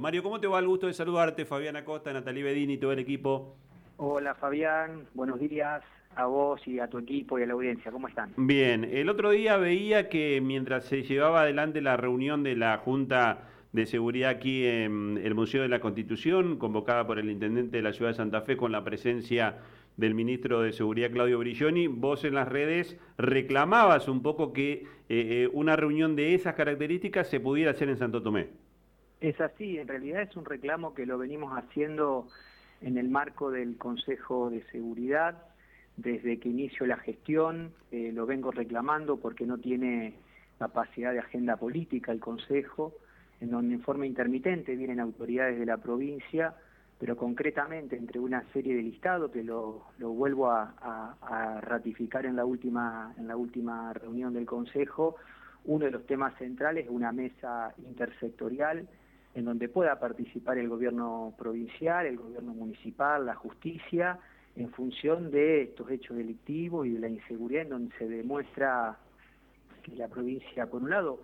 Mario, ¿cómo te va? El gusto de saludarte, Fabián Acosta, Natalie Bedini y todo el equipo. Hola Fabián, buenos días a vos y a tu equipo y a la audiencia, ¿cómo están? Bien, el otro día veía que mientras se llevaba adelante la reunión de la Junta de Seguridad aquí en el Museo de la Constitución, convocada por el Intendente de la Ciudad de Santa Fe con la presencia del ministro de Seguridad Claudio Brilloni, vos en las redes reclamabas un poco que eh, eh, una reunión de esas características se pudiera hacer en Santo Tomé. Es así, en realidad es un reclamo que lo venimos haciendo en el marco del Consejo de Seguridad, desde que inició la gestión, eh, lo vengo reclamando porque no tiene capacidad de agenda política el Consejo, en donde en forma intermitente vienen autoridades de la provincia, pero concretamente entre una serie de listados que lo, vuelvo a, a, ratificar en la última en la última reunión del Consejo, uno de los temas centrales es una mesa intersectorial en donde pueda participar el gobierno provincial, el gobierno municipal, la justicia, en función de estos hechos delictivos y de la inseguridad, en donde se demuestra que la provincia, por un lado,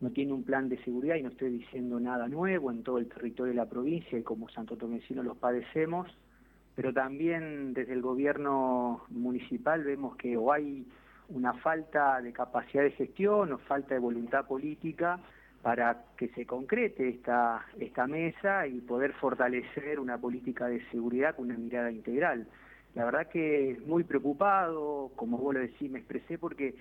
no tiene un plan de seguridad y no estoy diciendo nada nuevo en todo el territorio de la provincia y como Santo Tomecino los padecemos, pero también desde el gobierno municipal vemos que o hay una falta de capacidad de gestión o falta de voluntad política para que se concrete esta, esta mesa y poder fortalecer una política de seguridad con una mirada integral. La verdad que muy preocupado, como vos lo decís, me expresé porque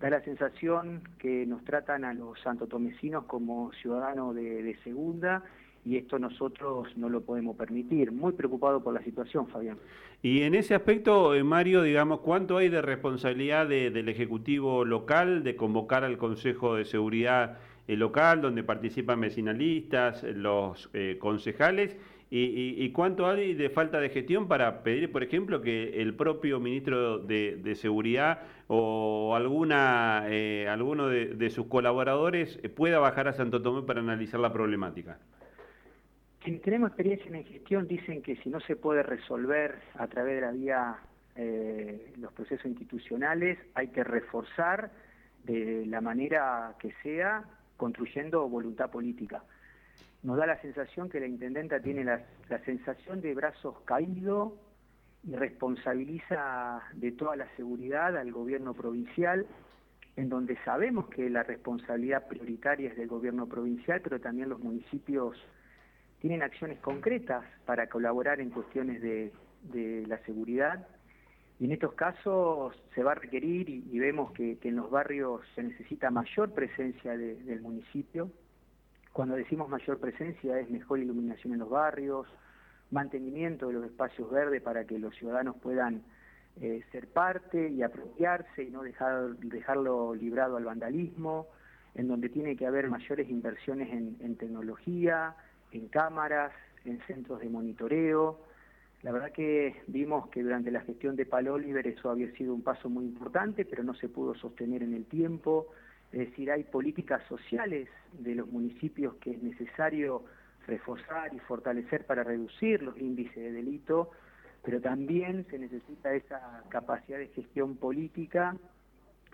da la sensación que nos tratan a los santotomecinos como ciudadanos de, segunda y esto nosotros no lo podemos permitir. Muy preocupado por la situación, Fabián. Y en ese aspecto, eh, Mario, digamos, ¿cuánto hay de responsabilidad del Ejecutivo local de convocar al Consejo de Seguridad local donde participan vecinalistas, los eh, concejales, y, cuánto hay de falta de gestión para pedir, por ejemplo, que el propio ministro de, Seguridad o alguna eh, alguno de, sus colaboradores pueda bajar a Santo Tomé para analizar la problemática. Quienes tenemos experiencia en gestión dicen que si no se puede resolver a través de la vía eh, los procesos institucionales, hay que reforzar de la manera que sea construyendo voluntad política. Nos da la sensación que la intendenta tiene la, sensación de brazos caídos y responsabiliza de toda la seguridad al gobierno provincial, en donde sabemos que la responsabilidad prioritaria es del gobierno provincial, pero también los municipios tienen acciones concretas para colaborar en cuestiones de, la seguridad. En estos casos se va a requerir, y, vemos que, en los barrios se necesita mayor presencia del municipio. Cuando decimos mayor presencia es mejor iluminación en los barrios, mantenimiento de los espacios verdes para que los ciudadanos puedan eh, ser parte y apropiarse y no dejar, dejarlo librado al vandalismo, en donde tiene que haber mayores inversiones en tecnología, en cámaras, en centros de monitoreo, la verdad que vimos que durante la gestión de Palo Oliver eso había sido un paso muy importante, pero no se pudo sostener en el tiempo. Es decir, hay políticas sociales de los municipios que es necesario reforzar y fortalecer para reducir los índices de delito, pero también se necesita esa capacidad de gestión política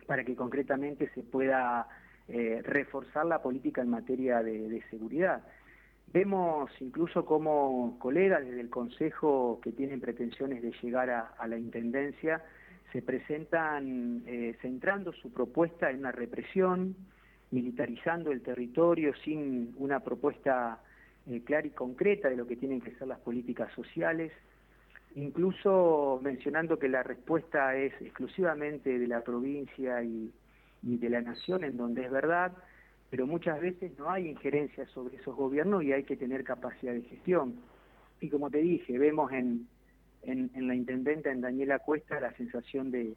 para que concretamente se pueda eh, reforzar la política en materia de seguridad. Vemos incluso como colegas desde el Consejo que tienen pretensiones de llegar a, la Intendencia se presentan eh, centrando su propuesta en una represión, militarizando el territorio sin una propuesta eh, clara y concreta de lo que tienen que ser las políticas sociales, incluso mencionando que la respuesta es exclusivamente de la provincia y de la nación, en donde es verdad, pero muchas veces no hay injerencia sobre esos gobiernos y hay que tener capacidad de gestión. Y como te dije, vemos en, en, la intendenta, en Daniela Cuesta, la sensación de,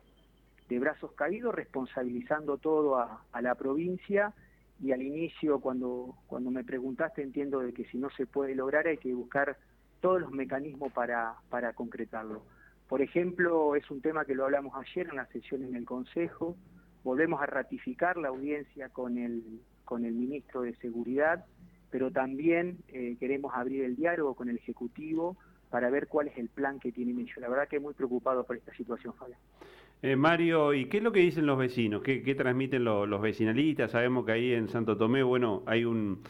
de brazos caídos, responsabilizando todo a, a, la provincia y al inicio, cuando, cuando me preguntaste, entiendo de que si no se puede lograr hay que buscar todos los mecanismos para, para concretarlo. Por ejemplo, es un tema que lo hablamos ayer en la sesión en el Consejo, volvemos a ratificar la audiencia con el con el ministro de Seguridad, pero también eh, queremos abrir el diálogo con el Ejecutivo para ver cuál es el plan que tienen ellos. La verdad que muy preocupado por esta situación, Fabián. Eh, Mario, ¿y qué es lo que dicen los vecinos? ¿Qué, transmiten los vecinalistas? Sabemos que ahí en Santo Tomé, bueno, hay un,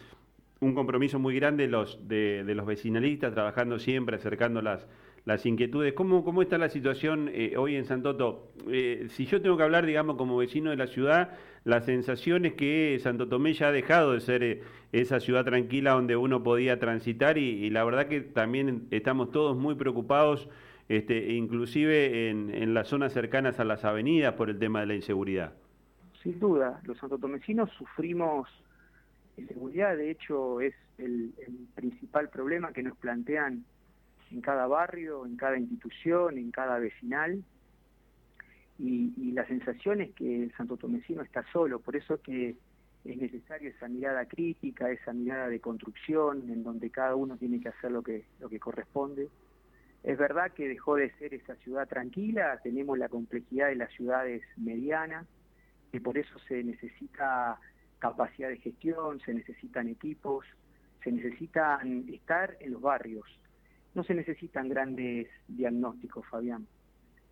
compromiso muy grande de, los vecinalistas, trabajando siempre, acercando las, las inquietudes. ¿Cómo, ¿Cómo está la situación eh, hoy en Santo Eh, si yo tengo que hablar, digamos, como vecino de la ciudad, la sensación es que Santo Tomé ya ha dejado de ser eh, esa ciudad tranquila donde uno podía transitar y, la verdad que también estamos todos muy preocupados, este, inclusive en, en las zonas cercanas a las avenidas por el tema de la inseguridad. Sin duda, los santotomecinos sufrimos inseguridad, de hecho es el, principal problema que nos plantean en cada barrio, en cada institución, en cada vecinal, y, la sensación es que el santo tomecino está solo, por eso que es necesario esa mirada crítica, esa mirada de construcción, en donde cada uno tiene que hacer lo que, lo que corresponde. Es verdad que dejó de ser esa ciudad tranquila, tenemos la complejidad de las ciudades medianas, y por eso se necesita capacidad de gestión, se necesitan equipos, se necesitan estar en los barrios. No se necesitan grandes diagnósticos, Fabián.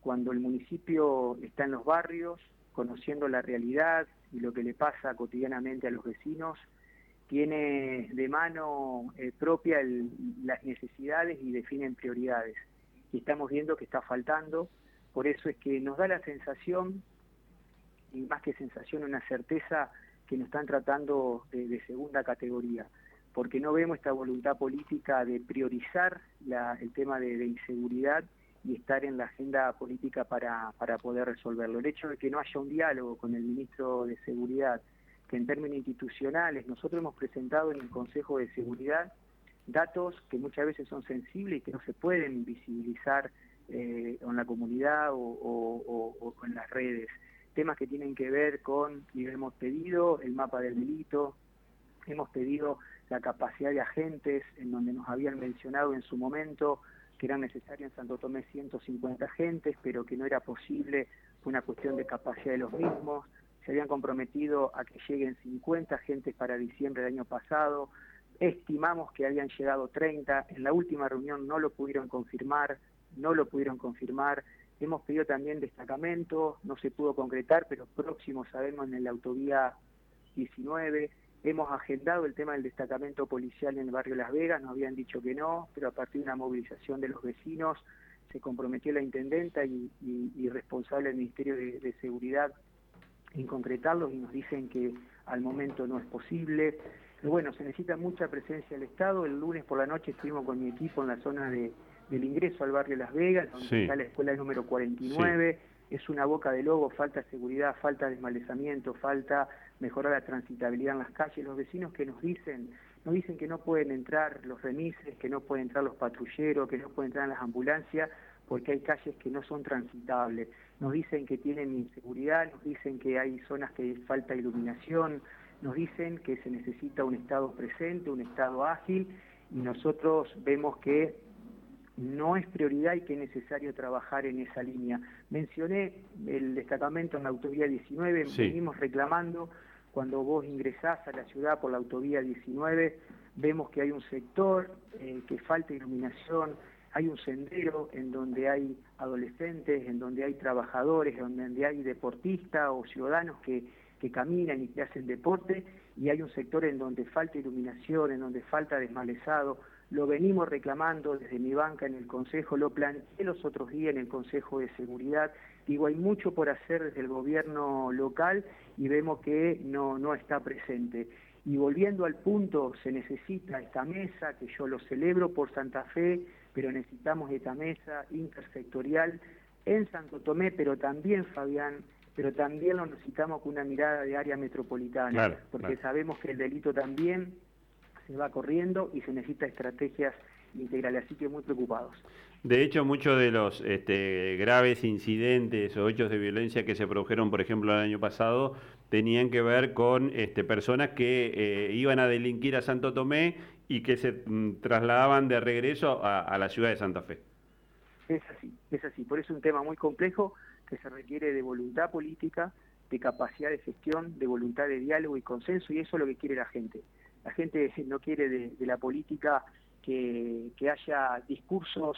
Cuando el municipio está en los barrios, conociendo la realidad y lo que le pasa cotidianamente a los vecinos, tiene de mano eh, propia las necesidades y definen prioridades. Y estamos viendo que está faltando, por eso es que nos da la sensación y más que sensación, una certeza que nos están tratando de, segunda categoría, porque no vemos esta voluntad política de priorizar el tema de, inseguridad y estar en la agenda política para, para poder resolverlo. El hecho de que no haya un diálogo con el ministro de Seguridad, que en términos institucionales nosotros hemos presentado en el Consejo de Seguridad datos que muchas veces son sensibles y que no se pueden visibilizar eh, en la comunidad o en las redes temas que tienen que ver con, y hemos pedido el mapa del delito, hemos pedido la capacidad de agentes, en donde nos habían mencionado en su momento que eran necesarios en Santo Tomé 150 agentes, pero que no era posible, fue una cuestión de capacidad de los mismos, se habían comprometido a que lleguen 50 agentes para diciembre del año pasado, estimamos que habían llegado 30, en la última reunión no lo pudieron confirmar, no lo pudieron confirmar, Hemos pedido también destacamento, no se pudo concretar, pero próximo sabemos en la autovía 19. Hemos agendado el tema del destacamento policial en el barrio Las Vegas, nos habían dicho que no, pero a partir de una movilización de los vecinos se comprometió la intendenta y, responsable del Ministerio de, Seguridad en concretarlos y nos dicen que al momento no es posible. Pero bueno, se necesita mucha presencia del Estado. El lunes por la noche estuvimos con mi equipo en la zona de, del ingreso al barrio Las Vegas, donde está la escuela número 49, es una boca de lobo, falta seguridad, falta desmalezamiento, falta mejorar la transitabilidad en las calles. Los vecinos que nos dicen, nos dicen que no pueden entrar los remises, que no pueden entrar los patrulleros, que no pueden entrar las ambulancias, porque hay calles que no son transitables. Nos dicen que tienen inseguridad, nos dicen que hay zonas que falta iluminación, nos dicen que se necesita un Estado presente, un Estado ágil, y nosotros vemos que no es prioridad y que es necesario trabajar en esa línea. Mencioné el destacamento en la autovía 19, venimos reclamando, cuando vos ingresás a la ciudad por la autovía 19, vemos que hay un sector eh, que falta iluminación, hay un sendero en donde hay adolescentes, en donde hay trabajadores, en donde hay deportistas o ciudadanos que, que caminan y que hacen deporte, y hay un sector en donde falta iluminación, en donde falta desmalezado, lo venimos reclamando desde mi banca en el Consejo, lo planteé los otros días en el Consejo de Seguridad. Digo, hay mucho por hacer desde el gobierno local y vemos que no, no está presente. Y volviendo al punto, se necesita esta mesa, que yo lo celebro por Santa Fe, pero necesitamos esta mesa intersectorial en Santo Tomé, pero también, Fabián, pero también lo necesitamos con una mirada de área metropolitana, porque sabemos que el delito también se va corriendo y se necesita estrategias integrales, así que muy preocupados. De hecho, muchos de los este, graves incidentes o hechos de violencia que se produjeron, por ejemplo, el año pasado, tenían que ver con este, personas que eh, iban a delinquir a Santo Tomé y que se mm, trasladaban de regreso a, la ciudad de Santa Fe. Es así, es así. Por eso es un tema muy complejo que se requiere de voluntad política, de capacidad de gestión, de voluntad de diálogo y consenso, y eso es lo que quiere la gente. La gente no quiere de, la política que, haya discursos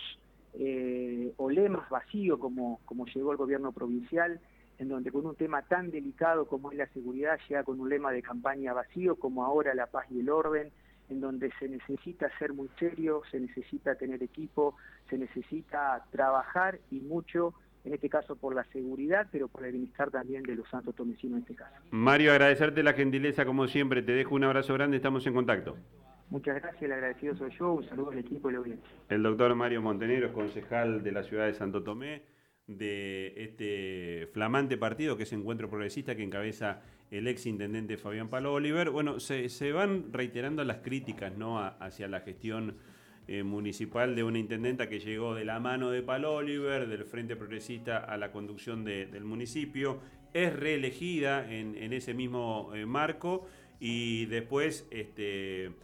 eh, o lemas vacíos como, como llegó el gobierno provincial, en donde con un tema tan delicado como es la seguridad llega con un lema de campaña vacío, como ahora la paz y el orden, en donde se necesita ser muy serio, se necesita tener equipo, se necesita trabajar y mucho, en este caso por la seguridad, pero por el bienestar también de los santos tomecinos en este caso. Mario, agradecerte la gentileza como siempre, te dejo un abrazo grande, estamos en contacto. Muchas gracias, el agradecido soy yo, un saludo al equipo y la audiencia. El doctor Mario Montenegro, concejal de la ciudad de Santo Tomé, de este flamante partido que es Encuentro Progresista que encabeza el ex intendente Fabián Palo Oliver. Bueno, se, van reiterando las críticas ¿no? hacia la gestión eh, municipal de una intendenta que llegó de la mano de Palo Oliver, del Frente Progresista a la conducción del municipio, es reelegida en, ese mismo eh, marco y después este,